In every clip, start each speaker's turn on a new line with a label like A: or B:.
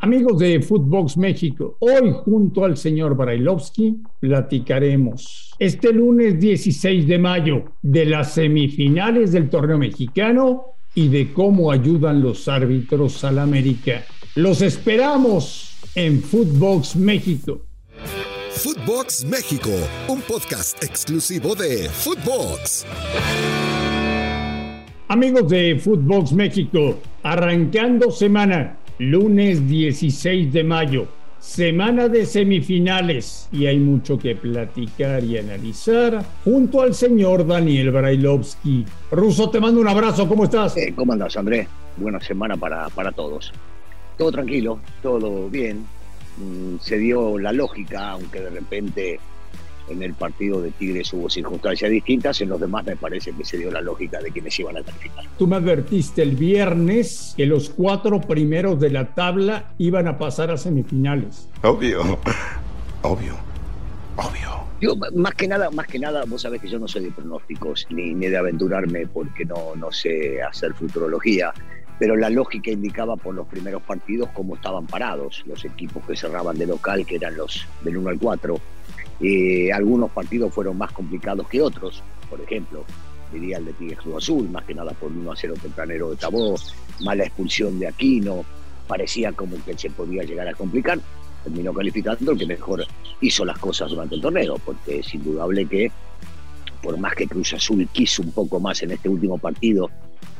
A: Amigos de Footbox México, hoy junto al señor Brailovsky platicaremos este lunes 16 de mayo de las semifinales del torneo mexicano y de cómo ayudan los árbitros al América. Los esperamos en Footbox México.
B: Footbox México, un podcast exclusivo de Footbox.
A: Amigos de Footbox México, arrancando semana lunes 16 de mayo, semana de semifinales y hay mucho que platicar y analizar junto al señor Daniel Brailovsky. Ruso, te mando un abrazo, ¿cómo estás?
C: Eh, ¿Cómo andas, Andrés? Buena semana para, para todos. Todo tranquilo, todo bien. Mm, se dio la lógica, aunque de repente en el partido de Tigres hubo circunstancias distintas, en los demás me parece que se dio la lógica de quienes iban a calificar.
A: Tú me advertiste el viernes que los cuatro primeros de la tabla iban a pasar a semifinales.
B: Obvio, obvio, obvio.
C: Yo, más que nada, más que nada, vos sabés que yo no soy de pronósticos ni, ni de aventurarme porque no, no sé hacer futurología pero la lógica indicaba por los primeros partidos cómo estaban parados los equipos que cerraban de local, que eran los del 1 al 4, eh, algunos partidos fueron más complicados que otros, por ejemplo, diría el de Tigres Cruz Azul, más que nada por 1 a 0 tempranero de Tabó, mala expulsión de Aquino, parecía como que se podía llegar a complicar, terminó calificando el que mejor hizo las cosas durante el torneo, porque es indudable que por más que Cruz Azul quiso un poco más en este último partido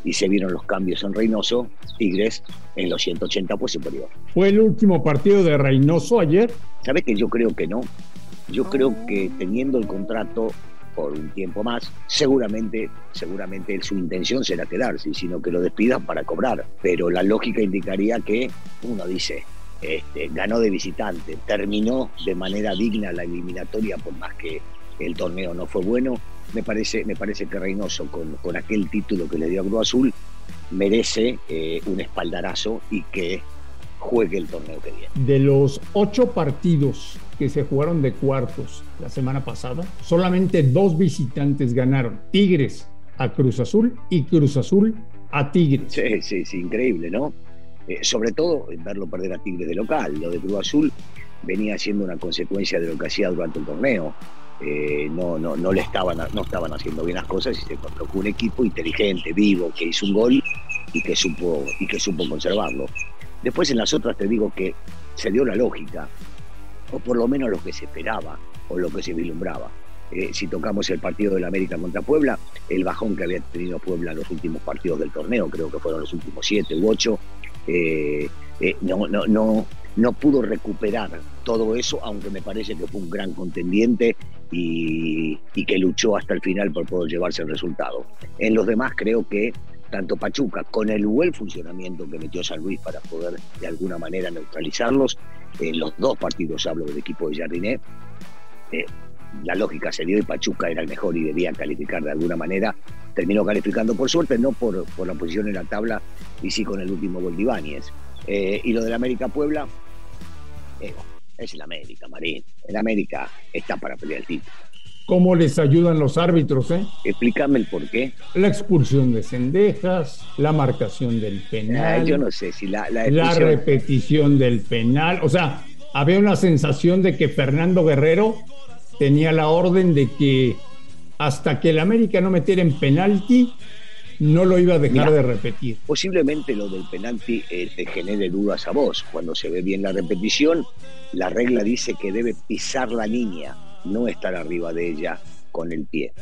C: y se vieron los cambios en Reynoso, Tigres en los 180 fue superior.
A: ¿Fue el último partido de Reynoso ayer?
C: ¿Sabes que yo creo que no? Yo creo que teniendo el contrato por un tiempo más, seguramente, seguramente su intención será quedarse, sino que lo despidan para cobrar. Pero la lógica indicaría que uno dice, este, ganó de visitante, terminó de manera digna la eliminatoria por más que el torneo no fue bueno. Me parece, me parece que Reynoso, con, con aquel título que le dio a Cruz Azul, merece eh, un espaldarazo y que juegue el torneo que viene.
A: De los ocho partidos que se jugaron de cuartos la semana pasada, solamente dos visitantes ganaron. Tigres a Cruz Azul y Cruz Azul a Tigres.
C: Sí, sí, sí, increíble, ¿no? Eh, sobre todo verlo perder a Tigres de local. Lo de Cruz Azul venía siendo una consecuencia de lo que hacía durante el torneo. Eh, no, no, no le estaban, no estaban haciendo bien las cosas y se encontró con un equipo inteligente, vivo, que hizo un gol y que supo, y que supo conservarlo. Después en las otras te digo que se dio la lógica o por lo menos lo que se esperaba o lo que se vislumbraba. Eh, si tocamos el partido del América contra Puebla, el bajón que había tenido Puebla en los últimos partidos del torneo, creo que fueron los últimos siete u ocho, eh, eh, no, no, no, no pudo recuperar todo eso, aunque me parece que fue un gran contendiente y, y que luchó hasta el final por poder llevarse el resultado. En los demás creo que tanto Pachuca, con el buen funcionamiento que metió San Luis para poder de alguna manera neutralizarlos, en los dos partidos hablo del equipo de Jardiné, eh, la lógica se dio y Pachuca era el mejor y debía calificar de alguna manera. Terminó calificando por suerte, no por, por la posición en la tabla, y sí con el último gol de Ibáñez. Eh, y lo del América Puebla, eh, es el América, Marín. El América está para pelear el título
A: cómo les ayudan los árbitros, ¿eh?
C: Explícame el por qué.
A: La expulsión de Cendejas, la marcación del penal.
C: yo no sé si la,
A: la, la repetición del penal. O sea, había una sensación de que Fernando Guerrero tenía la orden de que hasta que el América no metiera en penalti, no lo iba a dejar de repetir.
C: Posiblemente lo del penalti eh, te genere dudas a vos. Cuando se ve bien la repetición, la regla dice que debe pisar la línea no estar arriba de ella con el pie.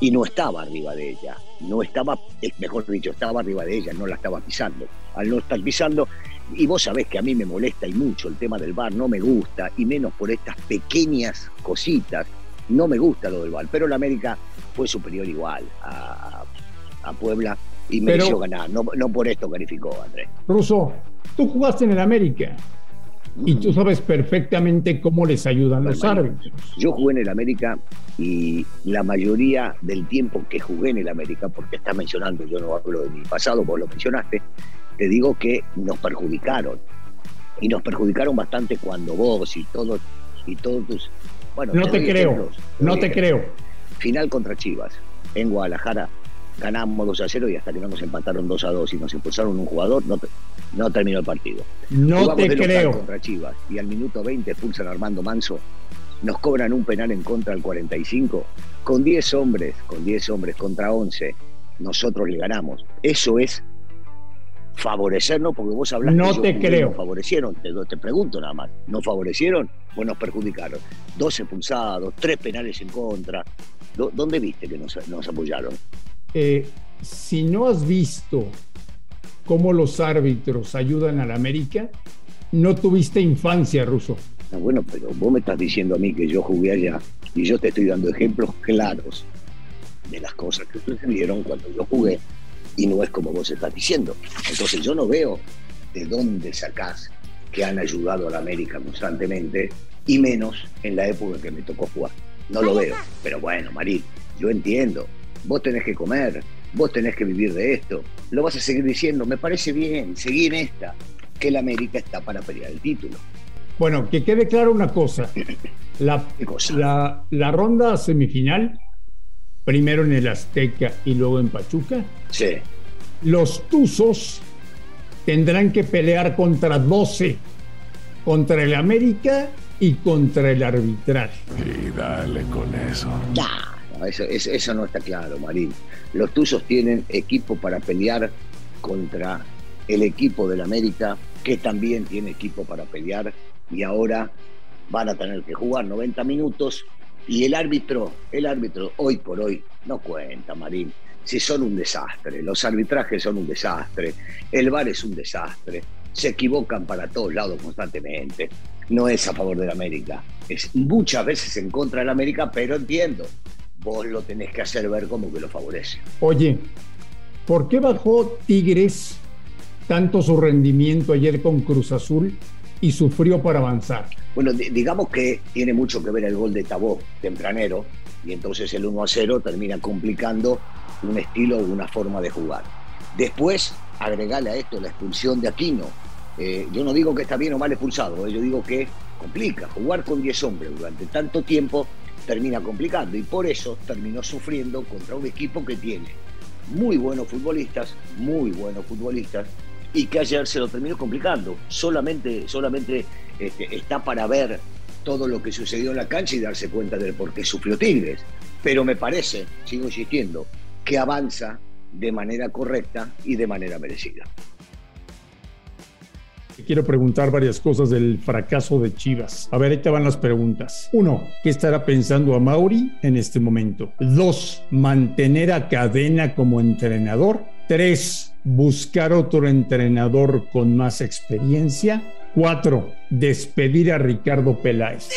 C: Y no estaba arriba de ella, no estaba, mejor dicho, estaba arriba de ella, no la estaba pisando. Al no estar pisando, y vos sabés que a mí me molesta y mucho el tema del bar, no me gusta, y menos por estas pequeñas cositas, no me gusta lo del bar, pero la América fue superior igual a, a Puebla y mereció ganar, no, no por esto calificó Andrés.
A: Russo, tú jugaste en el América. Y tú sabes perfectamente cómo les ayudan los árbitros.
C: Yo jugué en el América y la mayoría del tiempo que jugué en el América, porque estás mencionando, yo no hablo de mi pasado, vos lo mencionaste, te digo que nos perjudicaron. Y nos perjudicaron bastante cuando vos y todos y todos tus.
A: Bueno, no te creo, no te creo.
C: Final contra Chivas en Guadalajara ganamos 2 a 0 y hasta que no nos empataron 2 a 2 y nos expulsaron un jugador, no, no terminó el partido.
A: No te creo.
C: Contra Chivas y al minuto 20 expulsan a Armando Manso, nos cobran un penal en contra al 45, con 10 hombres, con 10 hombres contra 11, nosotros le ganamos. Eso es favorecernos, porque vos hablaste
A: no te creo.
C: Nos favorecieron, te, te, pregunto nada más, ¿nos favorecieron o nos perjudicaron? 12 expulsados, 3 penales en contra. ¿Dónde viste que nos, nos apoyaron?
A: Eh, si no has visto cómo los árbitros ayudan a la América, no tuviste infancia, Ruso.
C: Ah, bueno, pero vos me estás diciendo a mí que yo jugué allá y yo te estoy dando ejemplos claros de las cosas que sucedieron cuando yo jugué y no es como vos estás diciendo. Entonces yo no veo de dónde sacás que han ayudado a la América constantemente y menos en la época que me tocó jugar. No lo veo. Pero bueno, Marín, yo entiendo. Vos tenés que comer, vos tenés que vivir de esto. Lo vas a seguir diciendo, me parece bien, seguí en esta, que la América está para pelear el título.
A: Bueno, que quede claro una cosa. La,
C: cosa?
A: la, la ronda semifinal primero en el Azteca y luego en Pachuca.
C: Sí.
A: Los Tuzos tendrán que pelear contra 12, contra el América y contra el arbitraje.
B: Y dale con eso.
C: No, eso, no está claro, Marín. Los Tuzos tienen equipo para pelear contra el equipo del América, que también tiene equipo para pelear y ahora van a tener que jugar 90 minutos y el árbitro, el árbitro hoy por hoy no cuenta, Marín. Si son un desastre, los arbitrajes son un desastre, el VAR es un desastre, se equivocan para todos lados constantemente. No es a favor de la América, es muchas veces en contra de la América, pero entiendo, vos lo tenés que hacer ver como que lo favorece.
A: Oye, ¿por qué bajó Tigres tanto su rendimiento ayer con Cruz Azul y sufrió para avanzar?
C: Bueno, digamos que tiene mucho que ver el gol de Tabó tempranero y entonces el 1 a 0 termina complicando un estilo o una forma de jugar. Después, agregarle a esto la expulsión de Aquino. Eh, yo no digo que está bien o mal expulsado, eh, yo digo que complica. Jugar con 10 hombres durante tanto tiempo termina complicando y por eso terminó sufriendo contra un equipo que tiene muy buenos futbolistas, muy buenos futbolistas, y que ayer se lo terminó complicando. Solamente, solamente este, está para ver todo lo que sucedió en la cancha y darse cuenta del por qué sufrió Tigres. Pero me parece, sigo insistiendo, que avanza de manera correcta y de manera merecida.
A: Quiero preguntar varias cosas del fracaso de Chivas. A ver, ahí te van las preguntas. Uno, ¿qué estará pensando a Mauri en este momento? Dos, mantener a Cadena como entrenador. Tres, buscar otro entrenador con más experiencia. Cuatro, despedir a Ricardo Peláez.
D: ¡Sí!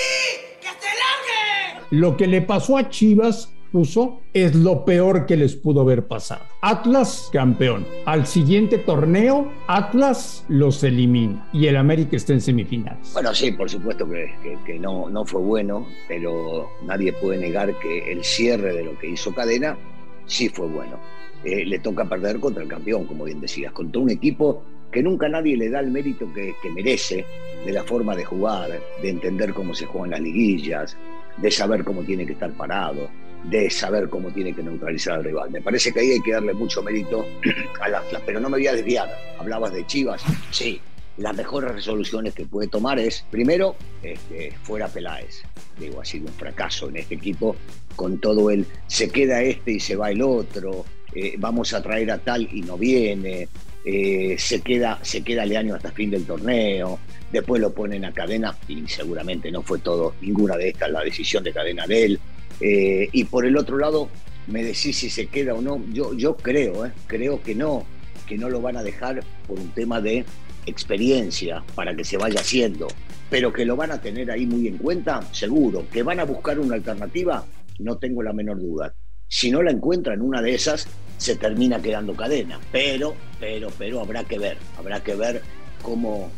D: ¡Que se largue!
A: Lo que le pasó a Chivas puso es lo peor que les pudo haber pasado. Atlas campeón. Al siguiente torneo, Atlas los elimina y el América está en semifinales.
C: Bueno, sí, por supuesto que no, no fue bueno, pero nadie puede negar que el cierre de lo que hizo Cadena sí fue bueno. Eh, le toca perder contra el campeón, como bien decías, contra un equipo que nunca nadie le da el mérito que, que, merece de la forma de jugar, de entender cómo se juegan las liguillas, de saber cómo tiene que estar parado, de saber cómo tiene que neutralizar al rival. Me parece que ahí hay que darle mucho mérito al Atlas, pero no me voy a desviar. Hablabas de Chivas, sí. Las mejores resoluciones que puede tomar es, primero, este, fuera Peláez. Digo, ha sido un fracaso en este equipo, con todo el se queda este y se va el otro, eh, vamos a traer a tal y no viene, eh, se queda se queda Leaño hasta fin del torneo, después lo ponen a cadena y seguramente no fue todo, ninguna de estas la decisión de cadena de él. Eh, y por el otro lado, me decís si se queda o no, yo, yo creo, eh, creo que no, que no lo van a dejar por un tema de experiencia para que se vaya haciendo, pero que lo van a tener ahí muy en cuenta, seguro, que van a buscar una alternativa, no tengo la menor duda. Si no la encuentran una de esas, se termina quedando cadena, pero, pero, pero habrá que ver, habrá que ver cómo,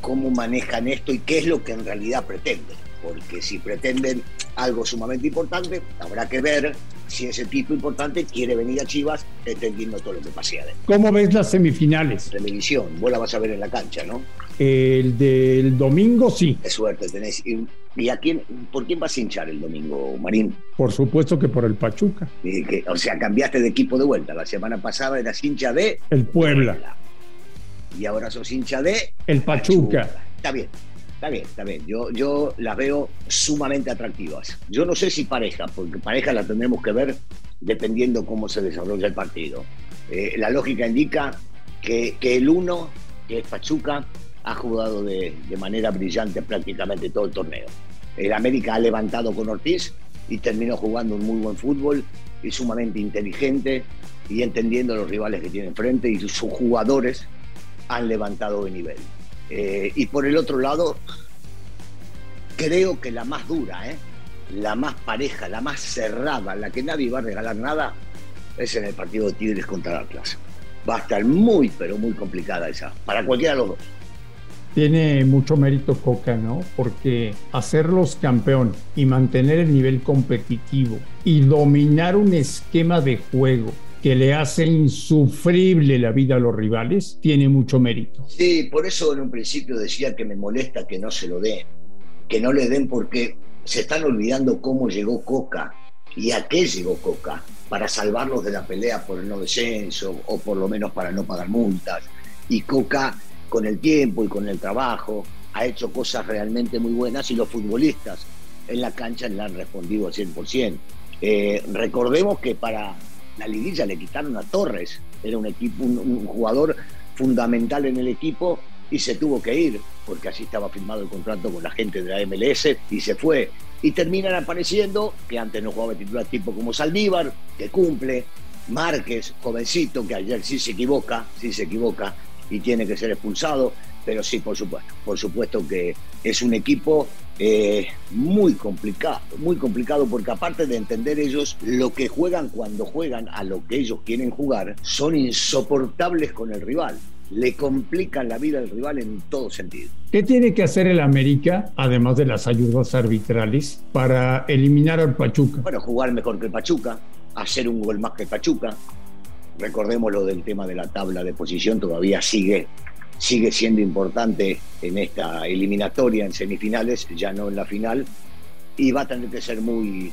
C: cómo manejan esto y qué es lo que en realidad pretenden, porque si pretenden algo sumamente importante, habrá que ver si ese tipo importante quiere venir a Chivas entendiendo todo lo que pasa adentro.
A: ¿Cómo ves las semifinales?
C: Televisión, vos la vas a ver en la cancha, ¿no?
A: El del domingo sí.
C: Qué suerte tenés. ¿Y, y a quién, por quién vas a hinchar el domingo, Marín?
A: Por supuesto que por el Pachuca.
C: Y que- o sea, cambiaste de equipo de vuelta. La semana pasada eras hincha de
A: El Puebla.
C: Y ahora sos hincha de
A: El Pachuca.
C: Está bien, está bien, está bien. Yo, yo las veo sumamente atractivas. Yo no sé si pareja, porque pareja la tendremos que ver dependiendo cómo se desarrolla el partido. Eh, la lógica indica que, que el uno, que es Pachuca, ha jugado de, de manera brillante prácticamente todo el torneo. El América ha levantado con Ortiz y terminó jugando un muy buen fútbol y sumamente inteligente y entendiendo los rivales que tiene enfrente y sus jugadores han levantado de nivel. Eh, y por el otro lado, creo que la más dura, ¿eh? la más pareja, la más cerrada, la que nadie va a regalar nada, es en el partido de Tigres contra Atlas. Va a estar muy, pero muy complicada esa, para cualquiera de los dos.
A: Tiene mucho mérito Coca, ¿no? Porque hacerlos campeón y mantener el nivel competitivo y dominar un esquema de juego que le hace insufrible la vida a los rivales, tiene mucho mérito.
C: Sí, por eso en un principio decía que me molesta que no se lo den, que no le den porque se están olvidando cómo llegó Coca y a qué llegó Coca, para salvarlos de la pelea por el no descenso o por lo menos para no pagar multas. Y Coca, con el tiempo y con el trabajo, ha hecho cosas realmente muy buenas y los futbolistas en la cancha le han respondido al 100%. Eh, recordemos que para la liguilla le quitaron a Torres, era un, equipo, un, jugador fundamental en el equipo y se tuvo que ir porque así estaba firmado el contrato con la gente de la MLS y se fue. Y terminan apareciendo, que antes no jugaba titular tipo como Saldívar, que cumple, Márquez, jovencito, que ayer sí se equivoca, sí se equivoca y tiene que ser expulsado, pero sí, por supuesto, por supuesto que es un equipo eh, muy complicado, muy complicado porque aparte de entender ellos lo que juegan cuando juegan a lo que ellos quieren jugar, son insoportables con el rival le complican la vida al rival en todo sentido.
A: ¿Qué tiene que hacer el América, además de las ayudas arbitrales, para eliminar al Pachuca?
C: Bueno, jugar mejor que el Pachuca, hacer un gol más que el Pachuca. Recordemos lo del tema de la tabla de posición, todavía sigue, sigue siendo importante en esta eliminatoria en semifinales, ya no en la final, y va a tener que ser muy,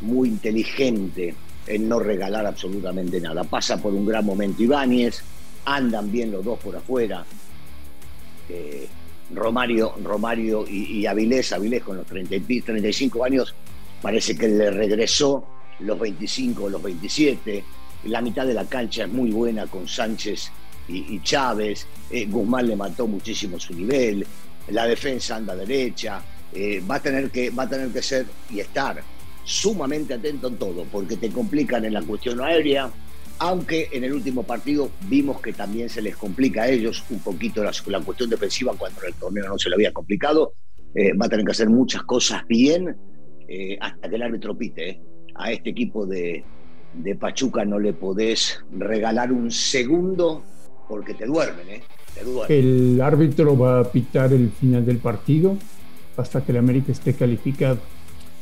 C: muy inteligente en no regalar absolutamente nada. Pasa por un gran momento Ibáñez, andan bien los dos por afuera. Eh, Romario, Romario y, y, Avilés, Avilés con los 30, 35 años, parece que le regresó los 25, los 27. La mitad de la cancha es muy buena con Sánchez y, Chávez. Eh, Guzmán le mató muchísimo su nivel. La defensa anda derecha. Eh, va, a tener que, va a tener que ser y estar sumamente atento en todo, porque te complican en la cuestión aérea, aunque en el último partido vimos que también se les complica a ellos un poquito la, la cuestión defensiva cuando el torneo no se le había complicado. Eh, va a tener que hacer muchas cosas bien hasta que el árbitro pite. A este equipo de, de, Pachuca no le podés regalar un segundo porque te duermen, ¿eh? te duermen.
A: El árbitro va a pitar el final del partido hasta que el América esté calificado.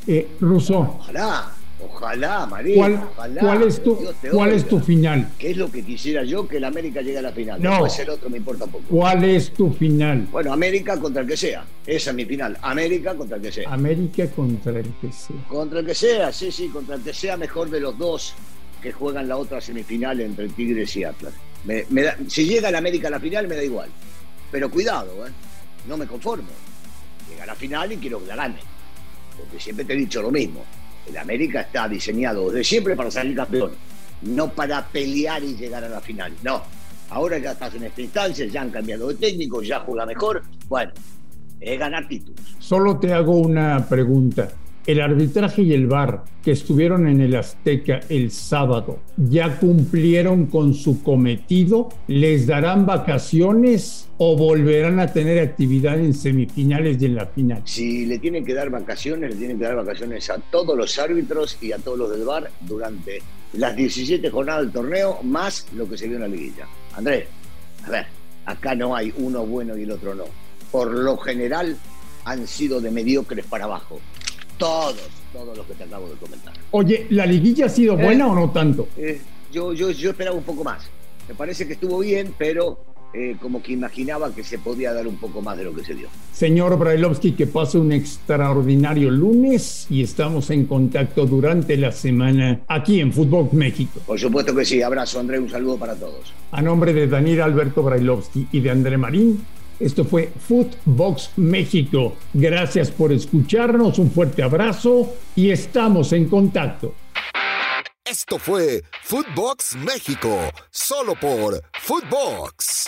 A: Eh, Russo.
C: Ojalá. Ojalá, María.
A: ¿Cuál,
C: ojalá,
A: ¿cuál, es, tu, ¿cuál es tu final?
C: ¿Qué es lo que quisiera yo? Que el América llegue a la final.
A: No.
C: Después el otro me importa poco.
A: ¿Cuál es tu final?
C: Bueno, América contra el que sea. Esa es mi final. América contra el que sea.
A: América contra el que sea.
C: Contra el que sea, sí, sí, contra el que sea mejor de los dos que juegan la otra semifinal entre Tigres y Atlas. Me, da, si llega el América a la final, me da igual. Pero cuidado, ¿eh? no me conformo. Llega a la final y quiero que la gane. Porque siempre te he dicho lo mismo el América está diseñado desde siempre para salir campeón, no para pelear y llegar a la final. No, ahora ya estás en esta instancia, ya han cambiado de técnico, ya juega mejor. Bueno, es ganar títulos.
A: Solo te hago una pregunta. El arbitraje y el VAR que estuvieron en el Azteca el sábado, ¿ya cumplieron con su cometido? ¿Les darán vacaciones o volverán a tener actividad en semifinales y en la final?
C: Si le tienen que dar vacaciones, le tienen que dar vacaciones a todos los árbitros y a todos los del VAR durante las 17 jornadas del torneo, más lo que se vio en la liguilla. Andrés, a ver, acá no hay uno bueno y el otro no. Por lo general han sido de mediocres para abajo. Todos, todos los que te acabo de comentar.
A: Oye, ¿la liguilla ha sido buena eh, o no tanto?
C: Eh, yo, yo, yo esperaba un poco más. Me parece que estuvo bien, pero eh, como que imaginaba que se podía dar un poco más de lo que se dio.
A: Señor Brailovsky, que pase un extraordinario lunes y estamos en contacto durante la semana aquí en Fútbol México.
C: Por supuesto que sí. Abrazo, André. Un saludo para todos.
A: A nombre de Daniel Alberto Brailovsky y de André Marín, esto fue Footbox México. Gracias por escucharnos, un fuerte abrazo y estamos en contacto.
B: Esto fue Footbox México, solo por Footbox.